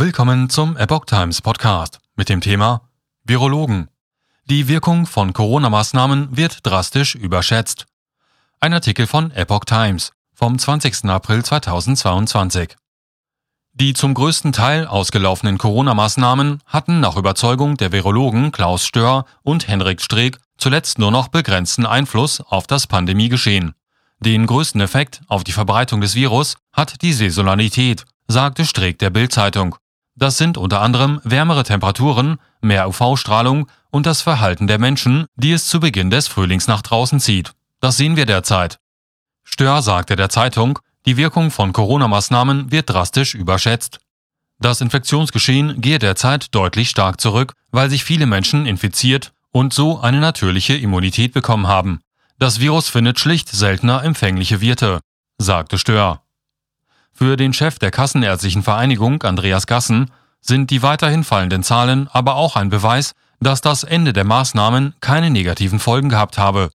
Willkommen zum Epoch Times Podcast mit dem Thema Virologen. Die Wirkung von Corona-Maßnahmen wird drastisch überschätzt. Ein Artikel von Epoch Times vom 20. April 2022. Die zum größten Teil ausgelaufenen Corona-Maßnahmen hatten nach Überzeugung der Virologen Klaus Stör und Henrik Streeck zuletzt nur noch begrenzten Einfluss auf das Pandemiegeschehen. Den größten Effekt auf die Verbreitung des Virus hat die Saisonalität, sagte Streeck der Bild-Zeitung. Das sind unter anderem wärmere Temperaturen, mehr UV-Strahlung und das Verhalten der Menschen, die es zu Beginn des Frühlings nach draußen zieht. Das sehen wir derzeit. Stör sagte der Zeitung, die Wirkung von Corona-Maßnahmen wird drastisch überschätzt. Das Infektionsgeschehen gehe derzeit deutlich stark zurück, weil sich viele Menschen infiziert und so eine natürliche Immunität bekommen haben. Das Virus findet schlicht seltener empfängliche Wirte, sagte Stör. Für den Chef der Kassenärztlichen Vereinigung, Andreas Gassen, sind die weiterhin fallenden Zahlen aber auch ein Beweis, dass das Ende der Maßnahmen keine negativen Folgen gehabt habe.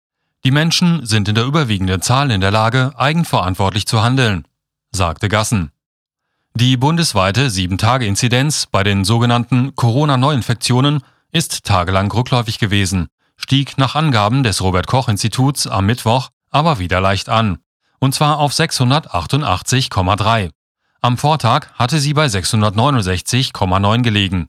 Die Menschen sind in der überwiegenden Zahl in der Lage, eigenverantwortlich zu handeln, sagte Gassen. Die bundesweite 7-Tage-Inzidenz bei den sogenannten Corona-Neuinfektionen ist tagelang rückläufig gewesen, stieg nach Angaben des Robert Koch Instituts am Mittwoch aber wieder leicht an und zwar auf 688,3. Am Vortag hatte sie bei 669,9 gelegen.